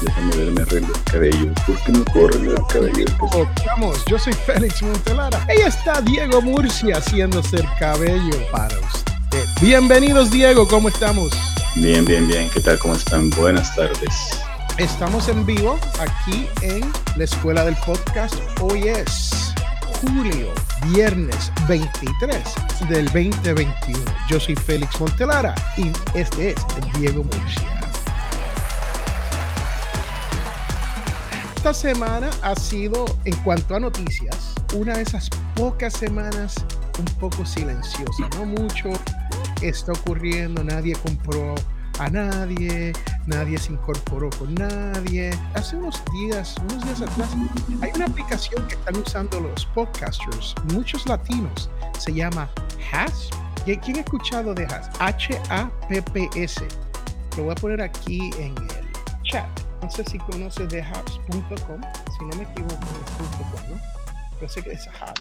Déjame verme arreglo el cabello. ¿Por qué no corre el cabello? Vamos, yo soy Félix Montelara. Ahí está Diego Murcia haciéndose el cabello para usted. Bienvenidos, Diego, ¿cómo estamos? Bien, bien, bien. ¿Qué tal? ¿Cómo están? Buenas tardes. Estamos en vivo aquí en la Escuela del Podcast. Hoy es julio, viernes 23 del 2021. Yo soy Félix Montelara y este es Diego Murcia. Esta semana ha sido, en cuanto a noticias, una de esas pocas semanas un poco silenciosa. No mucho está ocurriendo, nadie compró a nadie, nadie se incorporó con nadie. Hace unos días, unos días atrás, hay una aplicación que están usando los podcasters, muchos latinos, se llama Hasp. ¿Quién ha escuchado de Hasp? H-A-P-P-S. Lo voy a poner aquí en el chat. No sé si conoces de si no me equivoco, es ¿no?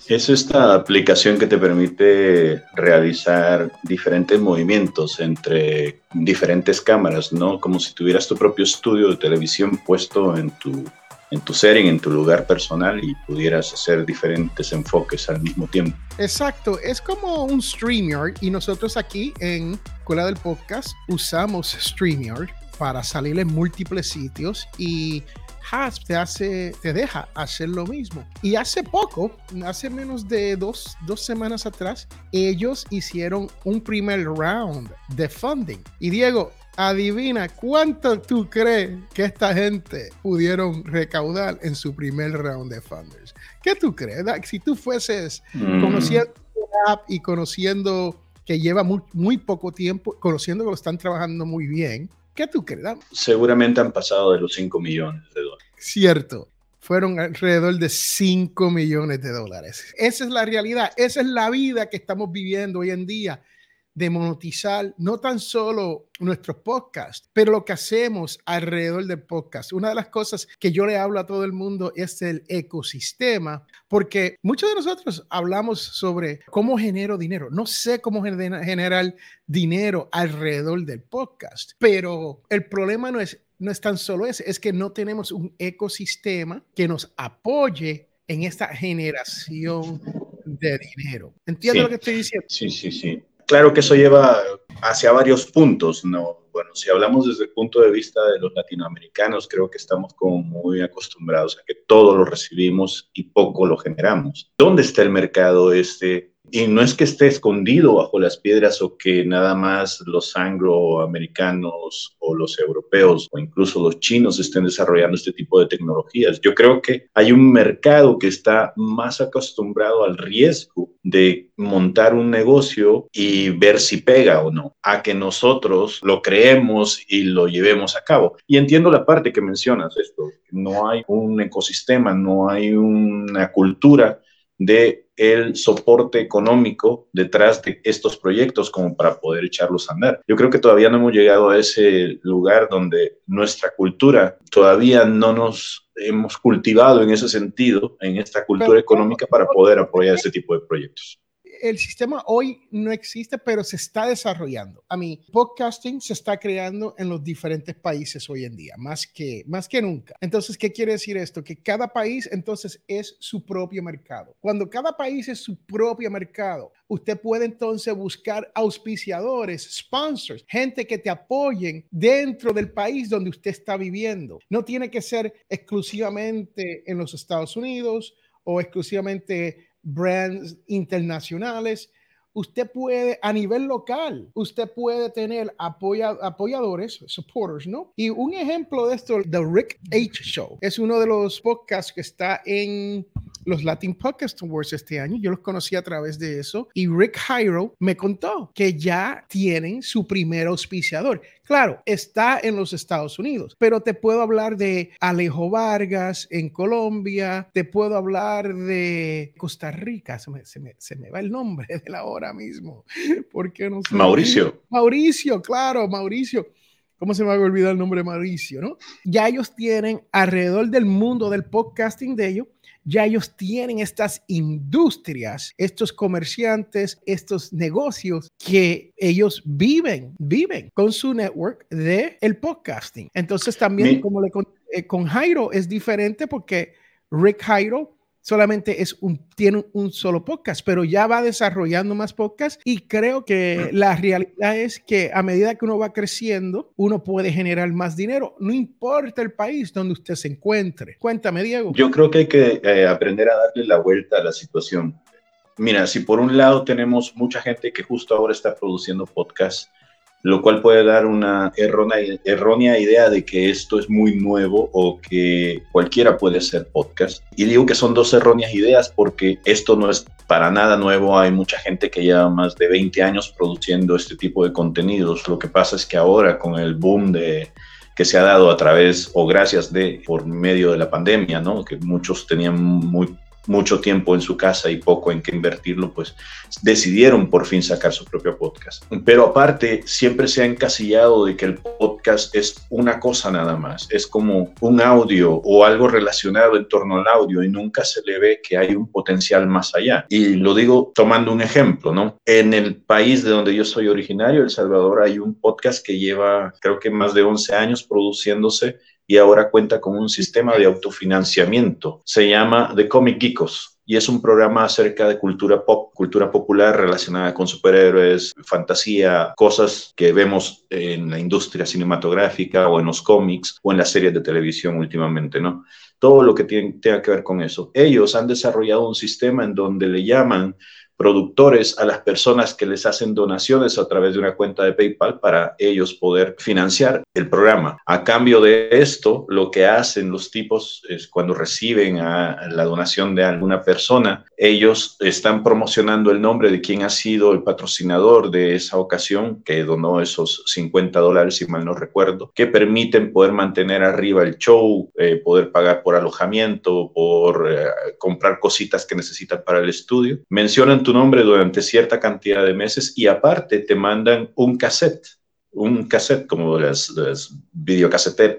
es esta aplicación que te permite realizar diferentes movimientos entre diferentes cámaras, ¿no? Como si tuvieras tu propio estudio de televisión puesto en tu, en tu setting, en tu lugar personal y pudieras hacer diferentes enfoques al mismo tiempo. Exacto, es como un StreamYard y nosotros aquí en Escuela del Podcast usamos StreamYard para salir en múltiples sitios y Hasp te, hace, te deja hacer lo mismo. Y hace poco, hace menos de dos, dos semanas atrás, ellos hicieron un primer round de funding. Y Diego, adivina cuánto tú crees que esta gente pudieron recaudar en su primer round de funders. ¿Qué tú crees? Si tú fueses mm. conociendo app y conociendo que lleva muy, muy, poco tiempo, conociendo que lo están trabajando muy bien, ¿Qué tú crees? Seguramente han pasado de los 5 millones de dólares. Cierto. Fueron alrededor de 5 millones de dólares. Esa es la realidad. Esa es la vida que estamos viviendo hoy en día de monetizar no tan solo nuestros podcasts, pero lo que hacemos alrededor del podcast. Una de las cosas que yo le hablo a todo el mundo es el ecosistema, porque muchos de nosotros hablamos sobre cómo genero dinero. No sé cómo generar dinero alrededor del podcast, pero el problema no es, no es tan solo ese, es que no tenemos un ecosistema que nos apoye en esta generación de dinero. ¿Entiendes lo que estoy diciendo? Sí, sí, sí claro que eso lleva hacia varios puntos, ¿no? Bueno, si hablamos desde el punto de vista de los latinoamericanos, creo que estamos como muy acostumbrados a que todo lo recibimos y poco lo generamos. ¿Dónde está el mercado este y no es que esté escondido bajo las piedras o que nada más los angloamericanos o los europeos o incluso los chinos estén desarrollando este tipo de tecnologías. Yo creo que hay un mercado que está más acostumbrado al riesgo de montar un negocio y ver si pega o no, a que nosotros lo creemos y lo llevemos a cabo. Y entiendo la parte que mencionas, esto, no hay un ecosistema, no hay una cultura de el soporte económico detrás de estos proyectos como para poder echarlos a andar. Yo creo que todavía no hemos llegado a ese lugar donde nuestra cultura todavía no nos hemos cultivado en ese sentido, en esta cultura económica para poder apoyar este tipo de proyectos el sistema hoy no existe, pero se está desarrollando. A mí, podcasting se está creando en los diferentes países hoy en día, más que, más que nunca. Entonces, ¿qué quiere decir esto? Que cada país entonces es su propio mercado. Cuando cada país es su propio mercado, usted puede entonces buscar auspiciadores, sponsors, gente que te apoyen dentro del país donde usted está viviendo. No tiene que ser exclusivamente en los Estados Unidos o exclusivamente brands internacionales. Usted puede, a nivel local, usted puede tener apoyadores, supporters, ¿no? Y un ejemplo de esto, The Rick H. Show, es uno de los podcasts que está en los Latin Podcast Awards este año. Yo los conocí a través de eso. Y Rick Jairo me contó que ya tienen su primer auspiciador. Claro, está en los Estados Unidos, pero te puedo hablar de Alejo Vargas en Colombia, te puedo hablar de Costa Rica, se me, se me, va el nombre de la hora mismo. ¿Por qué no sé? Mauricio. Mauricio, claro, Mauricio. ¿Cómo se me va a olvidar el nombre de Mauricio, no? Ya ellos tienen alrededor del mundo del podcasting de ellos, ya ellos tienen estas industrias, estos comerciantes, estos negocios que ellos viven, viven con su network de el podcasting. Entonces también como le eh, con Jairo es diferente porque Rick Jairo solamente es un, tiene un solo podcast, pero ya va desarrollando más podcasts y creo que la realidad es que a medida que uno va creciendo, uno puede generar más dinero, no importa el país donde usted se encuentre. Cuéntame, Diego. Yo creo que hay que eh, aprender a darle la vuelta a la situación. Mira, si por un lado tenemos mucha gente que justo ahora está produciendo podcasts, lo cual puede dar una errónea, idea de que esto es muy nuevo o que cualquiera puede hacer podcast. Y digo que son dos erróneas ideas porque esto no es para nada nuevo. Hay mucha gente que lleva más de 20 años produciendo este tipo de contenidos. Lo que pasa es que ahora con el boom de que se ha dado a través o gracias de por medio de la pandemia, ¿no? Que muchos tenían muy mucho tiempo en su casa y poco en qué invertirlo, pues decidieron por fin sacar su propio podcast. Pero aparte, siempre se ha encasillado de que el podcast es una cosa nada más, es como un audio o algo relacionado en torno al audio y nunca se le ve que hay un potencial más allá. Y lo digo tomando un ejemplo, ¿no? En el país de donde yo soy originario, El Salvador, hay un podcast que lleva creo que más de 11 años produciéndose y ahora cuenta con un sistema de autofinanciamiento. Se llama The Comic Geekos y es un programa acerca de cultura pop, cultura popular relacionada con superhéroes, fantasía, cosas que vemos en la industria cinematográfica o en los cómics o en las series de televisión últimamente, ¿no? Todo lo que tiene, tenga que ver con eso. Ellos han desarrollado un sistema en donde le llaman productores a las personas que les hacen donaciones a través de una cuenta de PayPal para ellos poder financiar el programa. A cambio de esto, lo que hacen los tipos es cuando reciben a la donación de alguna persona, ellos están promocionando el nombre de quien ha sido el patrocinador de esa ocasión, que donó esos 50 dólares, si mal no recuerdo, que permiten poder mantener arriba el show, eh, poder pagar por alojamiento, por eh, comprar cositas que necesitan para el estudio. Mencionan tu nombre durante cierta cantidad de meses y aparte te mandan un cassette un cassette como las, las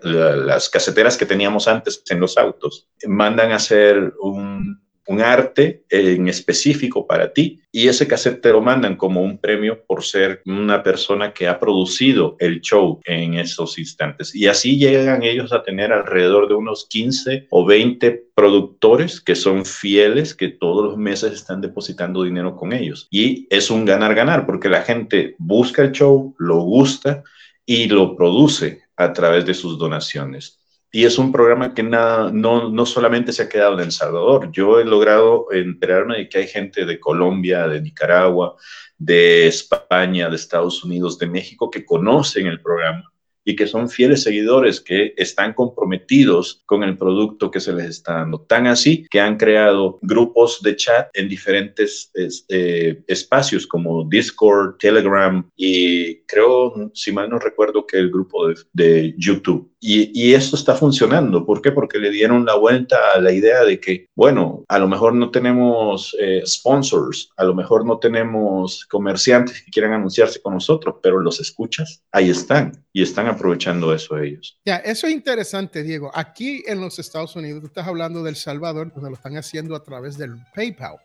las caseteras que teníamos antes en los autos. Mandan a hacer un un arte en específico para ti y ese cassette te lo mandan como un premio por ser una persona que ha producido el show en esos instantes. Y así llegan ellos a tener alrededor de unos 15 o 20 productores que son fieles, que todos los meses están depositando dinero con ellos. Y es un ganar-ganar porque la gente busca el show, lo gusta y lo produce a través de sus donaciones. Y es un programa que nada, no, no solamente se ha quedado en El Salvador. Yo he logrado enterarme de que hay gente de Colombia, de Nicaragua, de España, de Estados Unidos, de México que conocen el programa y que son fieles seguidores que están comprometidos con el producto que se les está dando. Tan así que han creado grupos de chat en diferentes eh, espacios como Discord, Telegram y creo, si mal no recuerdo, que el grupo de, YouTube. Y, y, esto está funcionando. ¿Por qué? Porque le dieron la vuelta a la idea de que, bueno, a lo mejor no tenemos eh, sponsors, a lo mejor no tenemos comerciantes que quieran anunciarse con nosotros, pero los escuchas, ahí están y están aprovechando eso ellos. Ya, eso es interesante, Diego. Aquí en los Estados Unidos, tú estás hablando del Salvador, donde lo están haciendo a través del PayPal.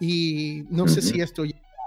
Y no sé si esto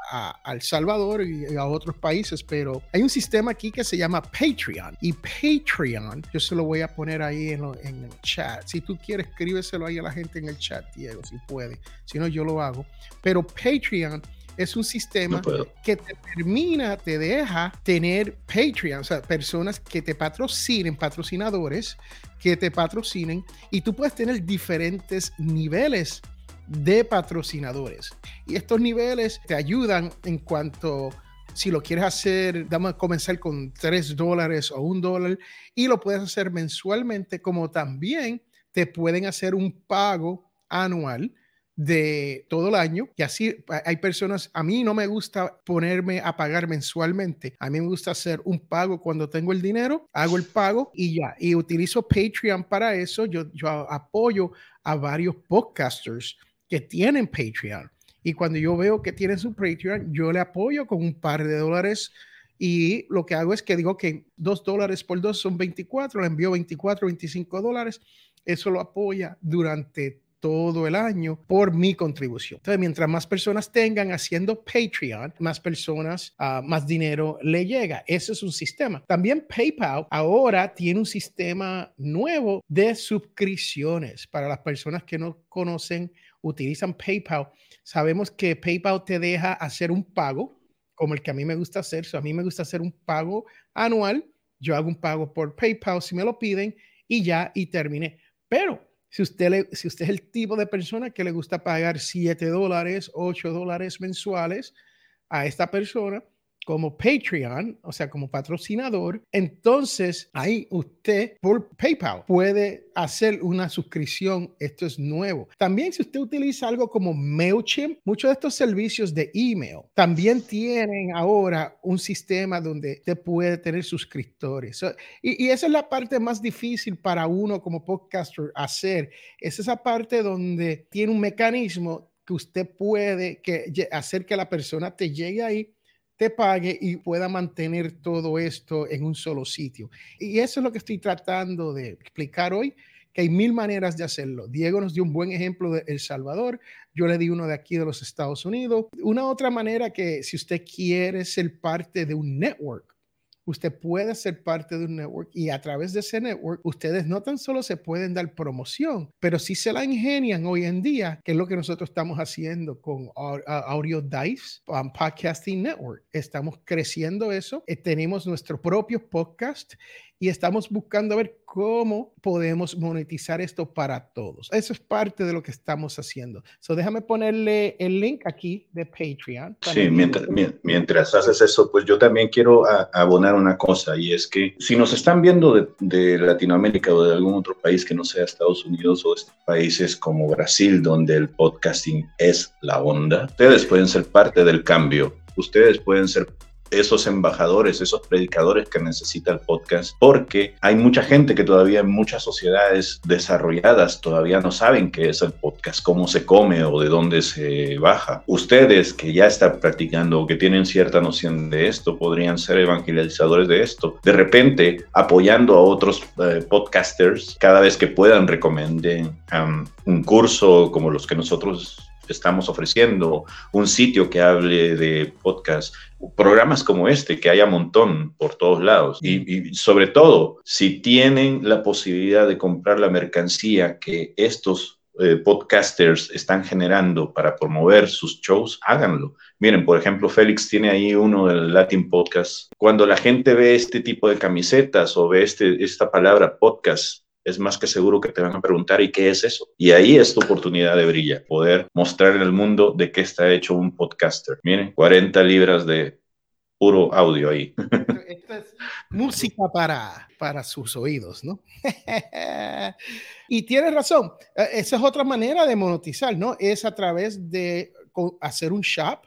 a, El Salvador y a otros países, pero hay un sistema aquí que se llama Patreon. Y Patreon, yo se lo voy a poner ahí en, en el chat. Si tú quieres, escríbeselo ahí a la gente en el chat, Diego, si puede. Si no, yo lo hago. Pero Patreon es un sistema que te termina, te deja tener Patreon, o sea, personas que te patrocinen, patrocinadores que te patrocinen y tú puedes tener diferentes niveles de patrocinadores. Y estos niveles te ayudan en cuanto si lo quieres hacer, vamos a comenzar con 3 dólares o un dólar y lo puedes hacer mensualmente, como también te pueden hacer un pago anual de todo el año. Y así hay personas, a mí no me gusta ponerme a pagar mensualmente, a mí me gusta hacer un pago cuando tengo el dinero, hago el pago y ya, y utilizo Patreon para eso, yo, yo apoyo a varios podcasters que tienen Patreon y cuando yo veo que tienen su Patreon, yo le apoyo con un par de dólares y lo que hago es que digo que dos dólares por dos son 24, le envío 24, 25 dólares, eso lo apoya durante todo el año por mi contribución. Entonces, mientras más personas tengan haciendo Patreon, más personas, uh, más dinero le llega. Ese es un sistema. También PayPal ahora tiene un sistema nuevo de suscripciones para las personas que no conocen, utilizan PayPal. Sabemos que PayPal te deja hacer un pago como el que a mí me gusta hacer. a mí me gusta hacer un pago anual. Yo hago un pago por PayPal si me lo piden y ya, y terminé. Pero si usted, le, si usted es el tipo de persona que le gusta pagar 7 dólares, 8 dólares mensuales a esta persona, como Patreon, o sea, como patrocinador, entonces ahí usted por PayPal puede hacer una suscripción. Esto es nuevo. También si usted utiliza algo como MailChimp, muchos de estos servicios de email también tienen ahora un sistema donde usted puede tener suscriptores. y, esa es la parte más difícil para uno como podcaster hacer. Es esa parte donde tiene un mecanismo que usted puede que, hacer que la persona te llegue ahí te pague y pueda mantener todo esto en un solo sitio. Y eso es lo que estoy tratando de explicar hoy, que hay mil maneras de hacerlo. Diego nos dio un buen ejemplo de El Salvador, yo le di uno de aquí de los Estados Unidos. Una otra manera que si usted quiere ser parte de un network, usted puede ser parte de un network y a través de ese network ustedes no tan solo se pueden dar promoción, pero sí se la ingenian hoy en día, que es lo que nosotros estamos haciendo con Audio Dice, um, Podcasting Network. Estamos creciendo eso, eh, tenemos nuestro propio podcast y estamos buscando ver cómo podemos monetizar esto para todos. Eso es parte de lo que estamos haciendo. So déjame ponerle el link aquí de Patreon. Sí, mientras, mientras haces eso, pues yo también quiero abonar una cosa y es que si nos están viendo de, de, Latinoamérica o de algún otro país que no sea Estados Unidos o estos países como Brasil, donde el podcasting es la onda, ustedes pueden ser parte del cambio. Ustedes pueden ser esos embajadores, esos predicadores que necesita el podcast, porque hay mucha gente que todavía en muchas sociedades desarrolladas todavía no saben qué es el podcast, cómo se come o de dónde se baja. Ustedes que ya están practicando o que tienen cierta noción de esto, podrían ser evangelizadores de esto. De repente, apoyando a otros eh, podcasters, cada vez que puedan recomenden um, un curso como los que nosotros estamos ofreciendo, un sitio que hable de podcast, programas como este, que haya montón por todos lados. Y, sobre todo, si tienen la posibilidad de comprar la mercancía que estos eh, podcasters están generando para promover sus shows, háganlo. Miren, por ejemplo, Félix tiene ahí uno del Latin Podcast. Cuando la gente ve este tipo de camisetas o ve este, esta palabra podcast, es más que seguro que te van a preguntar, ¿y qué es eso? Y ahí es tu oportunidad de brillar, poder mostrar en el mundo de qué está hecho un podcaster. Miren, 40 libras de puro audio ahí. Esto es música para, para sus oídos, ¿no? y tienes razón, e, esa es otra manera de monetizar, ¿no? Es a través de hacer un shop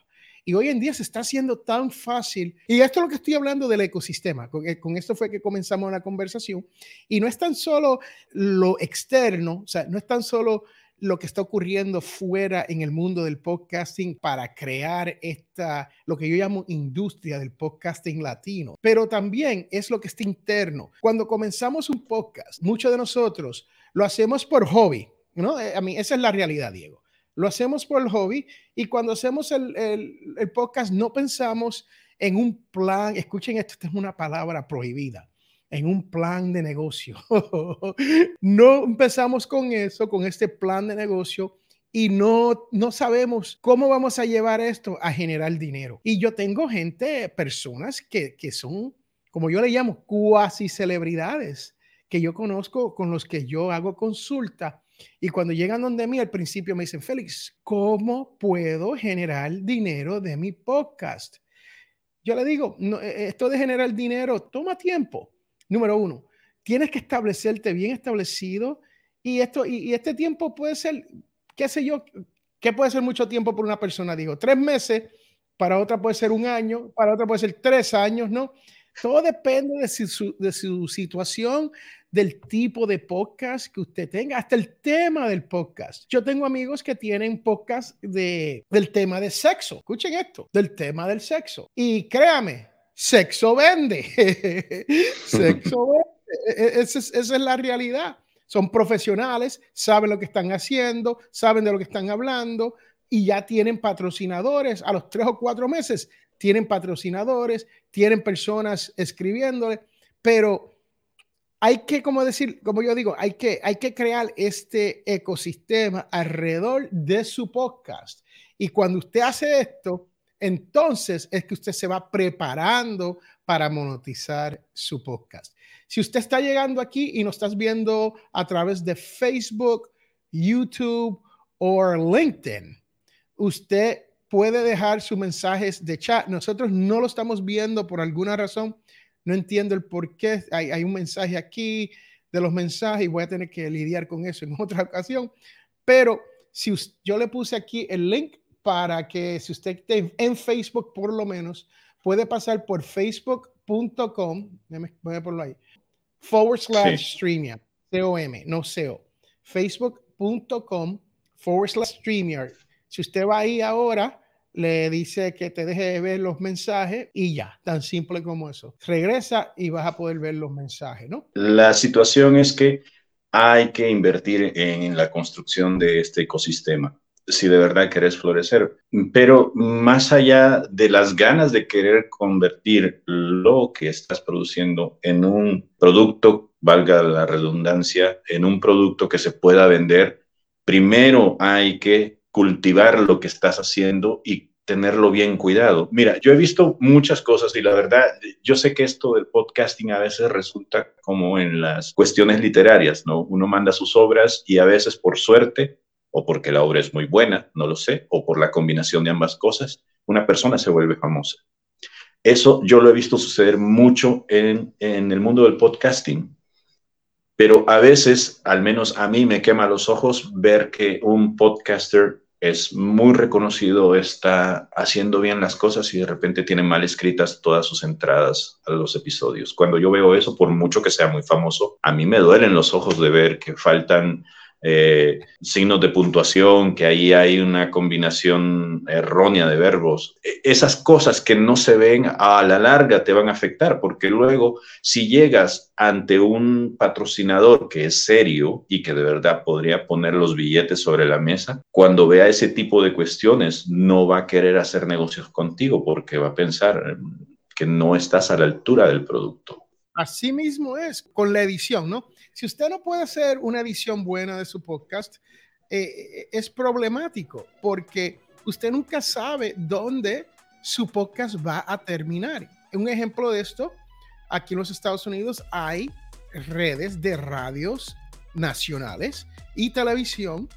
y hoy en día se está haciendo tan fácil. Y esto es lo que estoy hablando del ecosistema. Con, eh, con esto fue que comenzamos la conversación. Y no es tan solo lo externo, o sea, no es tan solo lo que está ocurriendo fuera en el mundo del podcasting para crear esta, lo que yo llamo industria del podcasting latino, pero también es lo que está interno. Cuando comenzamos un podcast, muchos de nosotros lo hacemos por hobby, ¿no? Eh, a mí, esa es la realidad, Diego. Lo hacemos por el hobby y cuando hacemos el, el, podcast no pensamos en un plan, escuchen esto, esta es una palabra prohibida, en un plan de negocio. no empezamos con eso, con este plan de negocio y no, no sabemos cómo vamos a llevar esto a generar dinero. Y yo tengo gente, personas que, que son, como yo le llamo, cuasi celebridades, que yo conozco, con los que yo hago consulta y cuando llegan donde mí, al principio me dicen, Félix, ¿cómo puedo generar dinero de mi podcast? Yo le digo, no, e, e, esto de generar dinero toma tiempo. Número uno, tienes que establecerte bien establecido y, esto, y, este tiempo puede ser, qué sé yo, qué puede ser mucho tiempo por una persona. Digo, tres meses, para otra puede ser un año, para otra puede ser tres años, ¿no? Todo depende de su, de su situación, del tipo de podcast que usted tenga, hasta el tema del podcast. Yo tengo amigos que tienen podcast de, del tema de sexo. Escuchen esto, del tema del sexo. Y créame, sexo vende. sexo vende. E, e, esa es, esa es la realidad. Son profesionales, saben lo que están haciendo, saben de lo que están hablando y ya tienen patrocinadores a los tres o cuatro meses. Tienen patrocinadores, tienen personas escribiéndole, pero hay que, como decir, como yo digo, hay que, hay que crear este ecosistema alrededor de su podcast. Y cuando usted hace esto, entonces es que usted se va preparando para monetizar su podcast. Si usted está llegando aquí y nos estás viendo a través de Facebook, YouTube o LinkedIn, usted puede dejar sus mensajes de chat. Nosotros no lo estamos viendo por alguna razón. No entiendo el por qué. Hay, hay un mensaje aquí de los mensajes y voy a tener que lidiar con eso en otra ocasión. Pero si yo le puse aquí el link para que si usted esté en Facebook por lo menos, puede pasar por facebook.com, voy a ponerlo ahí, forward slash streamyard, C-O-M, no C-O, facebook.com forward slash streamyard. Si usted va ahí ahora, le dice que te deje de ver los mensajes y ya, tan simple como eso. Regresa y vas a poder ver los mensajes, ¿no? La situación es que hay que invertir en la construcción de este ecosistema si de verdad querés florecer. Pero más allá de las ganas de querer convertir lo que estás produciendo en un producto, valga la redundancia, en un producto que se pueda vender, primero hay que cultivar lo que estás haciendo y tenerlo bien cuidado. Mira, yo he visto muchas cosas y la verdad, yo sé que esto del podcasting a veces resulta como en las cuestiones literarias, ¿no? Uno manda sus obras y a veces por suerte o porque la obra es muy buena, no lo sé, o por la combinación de ambas cosas, una persona se vuelve famosa. Eso yo lo he visto suceder mucho en, el mundo del podcasting, pero a veces, al menos a mí me quema los ojos ver que un podcaster es muy reconocido, está haciendo bien las cosas y de repente tiene mal escritas todas sus entradas a los episodios. Cuando yo veo eso, por mucho que sea muy famoso, a mí me duelen los ojos de ver que faltan eh, signos de puntuación, que ahí hay una combinación errónea de verbos. E, esas cosas que no se ven a la larga te van a afectar, porque luego si llegas ante un patrocinador que es serio y que de verdad podría poner los billetes sobre la mesa, cuando vea ese tipo de cuestiones no va a querer hacer negocios contigo porque va a pensar que no estás a la altura del producto. Así mismo es con la edición, ¿no? Si usted no puede hacer una edición buena de su podcast, eh, eh, es problemático porque usted nunca sabe dónde su podcast va a terminar. Un ejemplo de esto, aquí en los Estados Unidos hay redes de radios nacionales y televisión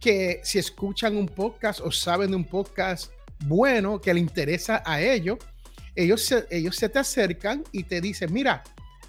que si escuchan un podcast o saben de un podcast bueno que le interesa a ellos, ellos se, ellos se te acercan y te dicen, mira,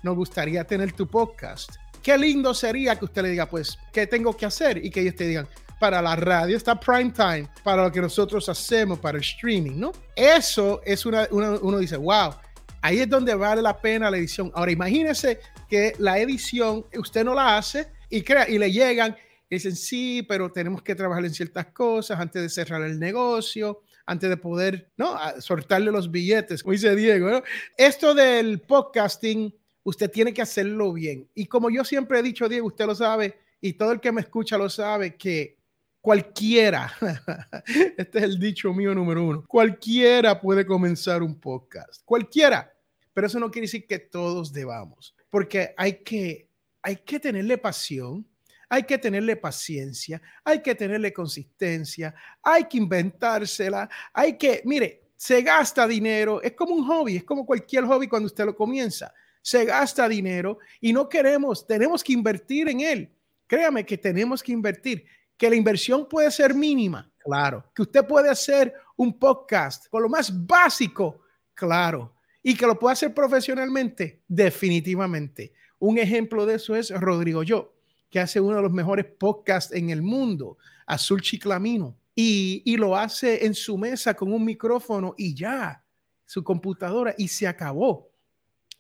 nos gustaría tener tu podcast. Qué lindo sería que usted le diga, pues, ¿qué tengo que hacer? Y que ellos te digan, para la radio está prime time, para lo que nosotros hacemos, para el streaming, ¿no? Eso es una, uno dice, wow, ahí es donde vale la pena la edición. Ahora imagínese que la edición usted no la hace y, crea, y le llegan y dicen, sí, pero tenemos que trabajar en ciertas cosas antes de cerrar el negocio, antes de poder, ¿no? soltarle los billetes, como dice Diego, ¿no? Esto del podcasting usted tiene que hacerlo bien. Y como yo siempre he dicho, Diego, usted lo sabe, y todo el que me escucha lo sabe, que cualquiera, este es el dicho mío número uno, cualquiera puede comenzar un podcast, cualquiera, pero eso no quiere decir que todos debamos, porque hay que, hay que tenerle pasión, hay que tenerle paciencia, hay que tenerle consistencia, hay que inventársela, hay que, mire, se gasta dinero, es como un hobby, es como cualquier hobby cuando usted lo comienza se gasta dinero y no queremos, tenemos que invertir en él. Créame que tenemos que invertir, que la inversión puede ser mínima, claro, que usted puede hacer un podcast con lo más básico, claro, y que lo puede hacer profesionalmente, definitivamente. Un ejemplo de eso es Rodrigo Yo, que hace uno de los mejores podcasts en el mundo, Azul Chiclamino, y, y lo hace en su mesa con un micrófono y ya, su computadora, y se acabó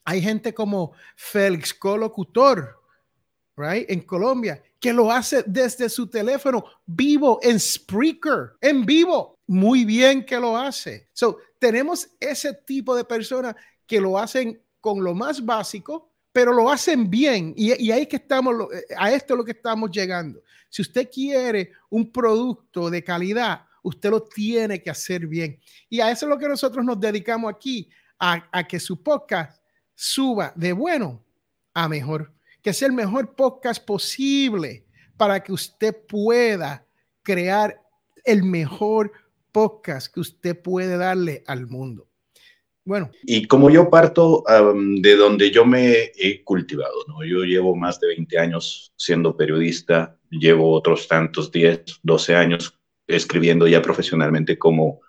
hay gente como Félix Colocutor, right, en Colombia, que lo hace desde su teléfono vivo en Spreaker, en vivo. Muy bien que lo hace. So, tenemos ese tipo de personas que lo hacen con lo más básico, pero lo hacen bien y, y ahí que estamos, a esto es lo que estamos llegando. Si usted quiere un producto de calidad, usted lo tiene que hacer bien. Y a eso es lo que nosotros nos dedicamos aquí, a, a que su podcast suba de bueno a mejor, que sea el mejor podcast posible para que usted pueda crear el mejor podcast que usted puede darle al mundo. Bueno. Y como yo parto de donde yo me he cultivado, ¿no? Yo llevo más de 20 años siendo periodista, llevo otros tantos 10, 12 años escribiendo ya profesionalmente como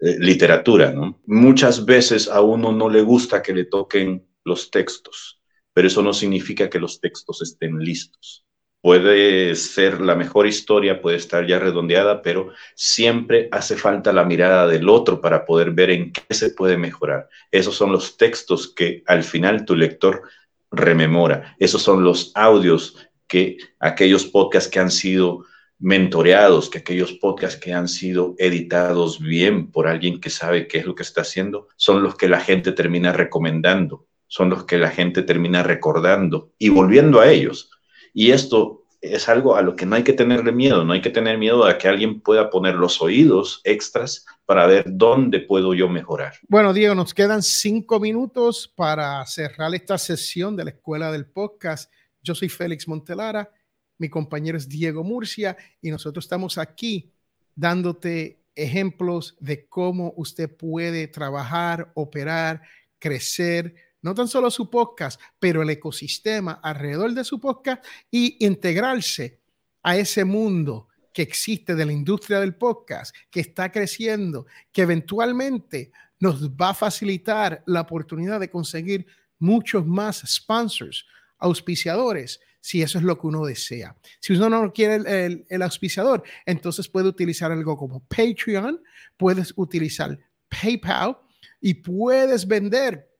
eh, literatura, ¿no? Muchas veces a uno no le gusta que le toquen los textos, pero eso no significa que los textos estén listos puede ser la mejor historia, puede estar ya redondeada, pero siempre hace falta la mirada del otro para poder ver en qué se puede mejorar. Esos son los textos que al final tu lector rememora. Esos son los audios que aquellos podcasts que han sido mentoreados, que aquellos podcasts que han sido editados bien por alguien que sabe qué es lo que está haciendo, son los que la gente termina recomendando, son los que la gente termina recordando y volviendo a ellos y esto es algo a lo que no hay que tenerle miedo, no hay que tener miedo a que alguien pueda poner los oídos extras para ver dónde puedo yo mejorar. Bueno, Diego, nos quedan cinco minutos para cerrar esta sesión de la Escuela del Podcast. Yo soy Félix Montelara, mi compañero es Diego Murcia y nosotros estamos aquí dándote ejemplos de cómo usted puede trabajar, operar, crecer, no tan solo su podcast, pero el ecosistema alrededor de su podcast y integrarse a ese mundo que existe de la industria del podcast, que está creciendo, que eventualmente nos va a facilitar la oportunidad de conseguir muchos más sponsors, auspiciadores, si eso es lo que uno desea. Si uno no quiere el, el auspiciador, entonces puede utilizar algo como Patreon, puedes utilizar PayPal y puedes vender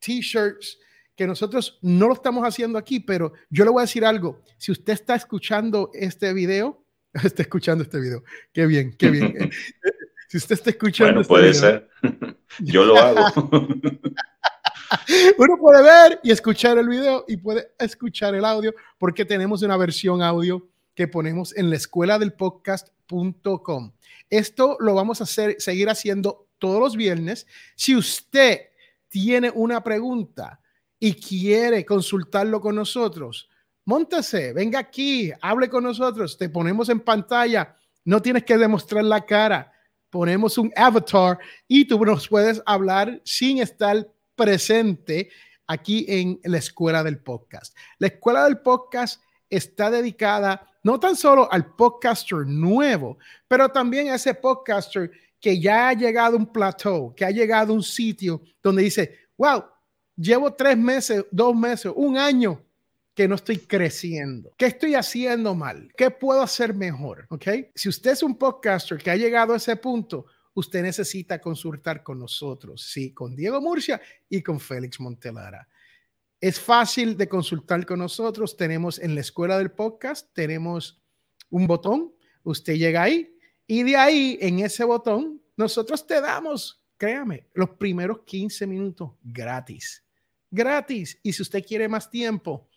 t-shirts, que nosotros no lo estamos haciendo aquí, pero yo le voy a decir algo. Si usted está escuchando este video, está escuchando este video, qué bien, qué bien. si usted está escuchando... Bueno, este puede ser. yo lo hago. Uno puede ver y escuchar el video y puede escuchar el audio porque tenemos una versión audio que ponemos en la escuela del podcast.com. Esto lo vamos a hacer, seguir haciendo todos los viernes. Si usted tiene una pregunta y quiere consultarlo con nosotros, montese, venga aquí, hable con nosotros, te ponemos en pantalla, no tienes que demostrar la cara, ponemos un avatar y tú nos puedes hablar sin estar presente aquí en la escuela del podcast. La escuela del podcast está dedicada no tan solo al podcaster nuevo, pero también a ese podcaster que ya ha llegado a un plateau, que ha llegado a un sitio donde dice, wow, llevo tres meses, dos meses, un año que no estoy creciendo. ¿Qué estoy haciendo mal? ¿Qué puedo hacer mejor? ¿Ok? Si usted es un podcaster que ha llegado a ese punto, usted necesita consultar con nosotros, sí, con Diego Murcia y con Félix Montelara. Es fácil de consultar con nosotros. Tenemos en la escuela del podcast, tenemos un botón. Usted llega ahí, y de ahí, en ese botón, nosotros te damos, créame, los primeros 15 minutos gratis. Gratis. Y si usted quiere más tiempo,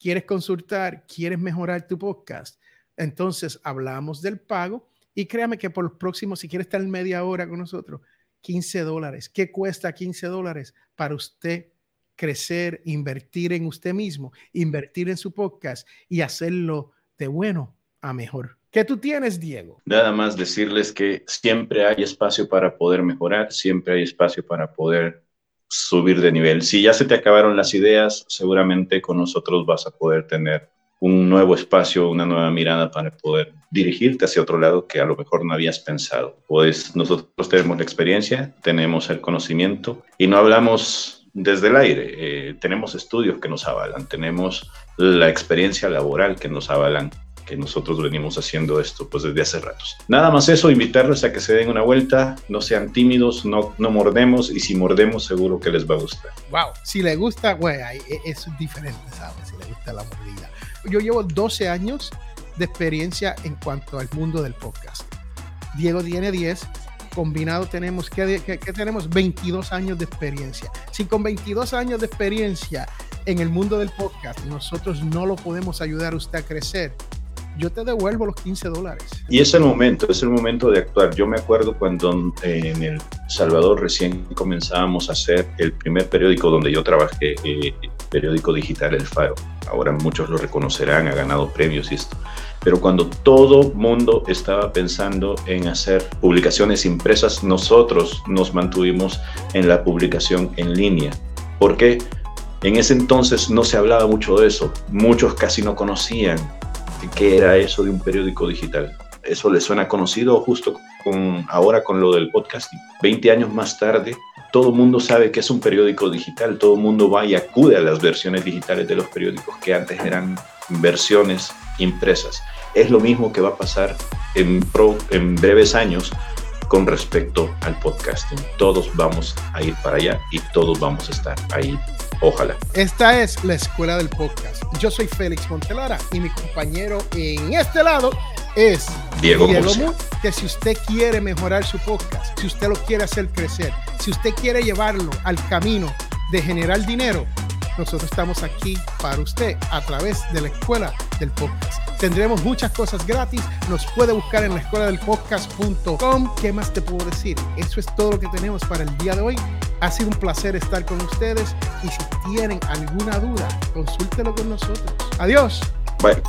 quieres consultar, quieres mejorar tu podcast, entonces hablamos del pago y créame que por los próximos, si quiere estar media hora con nosotros, 15 dólares. ¿Qué cuesta 15 dólares para usted crecer, invertir en usted mismo, invertir en su podcast y hacerlo de bueno a mejor? ¿Qué tú tienes, Diego? Nada más decirles que siempre hay espacio para poder mejorar, siempre hay espacio para poder subir de nivel. Si ya se te acabaron las ideas, seguramente con nosotros vas a poder tener un nuevo espacio, una nueva mirada para poder dirigirte hacia otro lado que a lo mejor no habías pensado. Pues nosotros tenemos la experiencia, tenemos el conocimiento y no hablamos desde el aire. Eh, tenemos estudios que nos avalan, tenemos la experiencia laboral que nos avalan que nosotros venimos haciendo esto pues desde hace ratos. Nada más eso, invitarles a que se den una vuelta, no sean tímidos, no, no mordemos y si mordemos seguro que les va a gustar. Wow, si le gusta, güey, e, es diferente, ¿sabes? Si le gusta la mordida. Yo llevo 12 años de experiencia en cuanto al mundo del podcast. Diego tiene 10, combinado tenemos, ¿qué, qué, qué tenemos? 22 años de experiencia. Si con 22 años de experiencia en el mundo del podcast nosotros no lo podemos ayudar a usted a crecer, yo te devuelvo los 15 dólares. Y es el momento, es el momento de actuar. Yo me acuerdo cuando en El Salvador recién comenzábamos a hacer el primer periódico donde yo trabajé, eh, periódico digital El Faro. Ahora muchos lo reconocerán, ha ganado premios y esto. Pero cuando todo mundo estaba pensando en hacer publicaciones impresas, nosotros nos mantuvimos en la publicación en línea. ¿Por qué? En ese entonces no se hablaba mucho de eso, muchos casi no conocían qué era eso de un periódico digital. Eso le suena conocido justo con, ahora con lo del podcast. 20 años más tarde, todo el mundo sabe que es un periódico digital, todo el mundo va y acude a las versiones digitales de los periódicos que antes eran versiones impresas. Es lo mismo que va a pasar en, en breves años con respecto al podcasting. Todos vamos a ir para allá y todos vamos a estar ahí Ojalá. Esta es la escuela del podcast. Yo soy Félix Montelara y mi compañero en este lado es Diego, Diego que si usted quiere mejorar su podcast, si usted lo quiere hacer crecer, si usted quiere llevarlo al camino de generar dinero, nosotros estamos aquí para usted a través de la escuela del podcast. Tendremos muchas cosas gratis. Nos puede buscar en la escuela del podcast.com. ¿Qué más te puedo decir? Eso es todo lo que tenemos para el día de hoy. Ha sido un placer estar con ustedes y si tienen alguna duda, consúltelo con nosotros. Adiós. Bye.